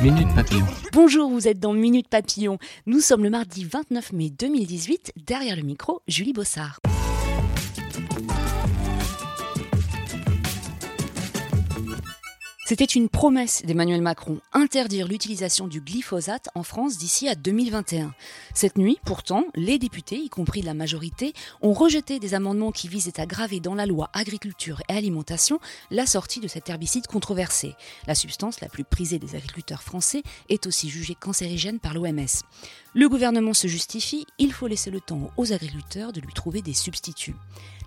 Minute Papillon. Bonjour, vous êtes dans Minute Papillon. Nous sommes le mardi 29 mai 2018. Derrière le micro, Julie Bossard. C'était une promesse d'Emmanuel Macron, interdire l'utilisation du glyphosate en France d'ici à 2021. Cette nuit, pourtant, les députés, y compris la majorité, ont rejeté des amendements qui visaient à graver dans la loi agriculture et alimentation la sortie de cet herbicide controversé. La substance la plus prisée des agriculteurs français est aussi jugée cancérigène par l'OMS. Le gouvernement se justifie, il faut laisser le temps aux agriculteurs de lui trouver des substituts.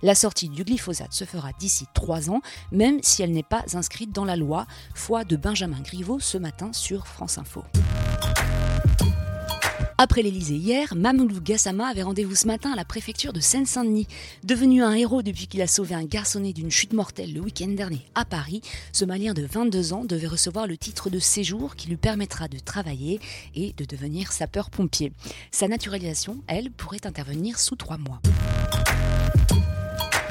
La sortie du glyphosate se fera d'ici trois ans, même si elle n'est pas inscrite dans la loi, foi de Benjamin Griveaux ce matin sur France Info. Après l'Elysée hier, Mamoudou Gassama avait rendez-vous ce matin à la préfecture de Seine-Saint-Denis. Devenu un héros depuis qu'il a sauvé un garçonnet d'une chute mortelle le week-end dernier à Paris, ce Malien de 22 ans devait recevoir le titre de séjour qui lui permettra de travailler et de devenir sapeur-pompier. Sa naturalisation, elle, pourrait intervenir sous trois mois.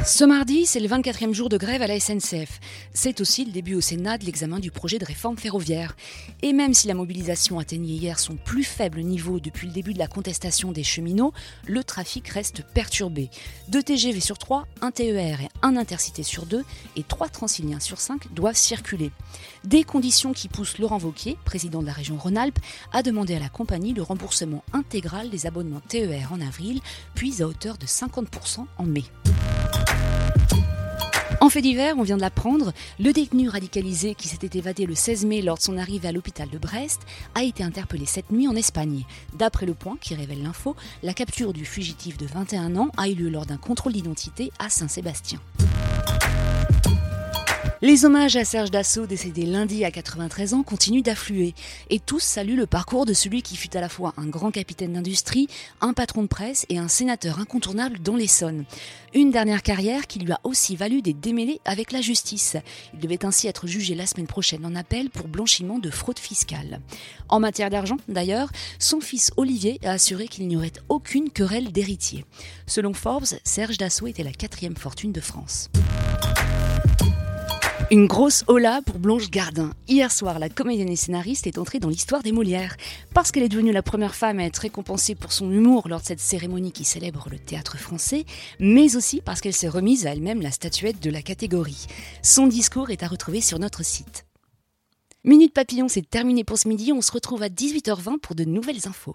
Ce mardi, c'est le 24e jour de grève à la SNCF. C'est aussi le début au Sénat de l'examen du projet de réforme ferroviaire. Et même si la mobilisation atteignait hier son plus faible niveau depuis le début de la contestation des cheminots, le trafic reste perturbé. Deux TGV sur trois, un TER et un intercité sur deux, et trois Transiliens sur cinq doivent circuler. Des conditions qui poussent Laurent Vauquier, président de la région Rhône-Alpes, à demander à la compagnie le remboursement intégral des abonnements TER en avril, puis à hauteur de 50% en mai. En fait divers, on vient de l'apprendre, le détenu radicalisé qui s'était évadé le 16 mai lors de son arrivée à l'hôpital de Brest a été interpellé cette nuit en Espagne. D'après le point qui révèle l'info, la capture du fugitif de 21 ans a eu lieu lors d'un contrôle d'identité à Saint-Sébastien. Les hommages à Serge Dassault, décédé lundi à 93 ans, continuent d'affluer. Et tous saluent le parcours de celui qui fut à la fois un grand capitaine d'industrie, un patron de presse et un sénateur incontournable dans l'Essonne. Une dernière carrière qui lui a aussi valu des démêlés avec la justice. Il devait ainsi être jugé la semaine prochaine en appel pour blanchiment de fraude fiscale. En matière d'argent, d'ailleurs, son fils Olivier a assuré qu'il n'y aurait aucune querelle d'héritier. Selon Forbes, Serge Dassault était la quatrième fortune de France. Une grosse hola pour Blanche Gardin. Hier soir, la comédienne et scénariste est entrée dans l'histoire des Molières. Parce qu'elle est devenue la première femme à être récompensée pour son humour lors de cette cérémonie qui célèbre le théâtre français, mais aussi parce qu'elle s'est remise à elle-même la statuette de la catégorie. Son discours est à retrouver sur notre site. Minute Papillon, c'est terminé pour ce midi. On se retrouve à 18h20 pour de nouvelles infos.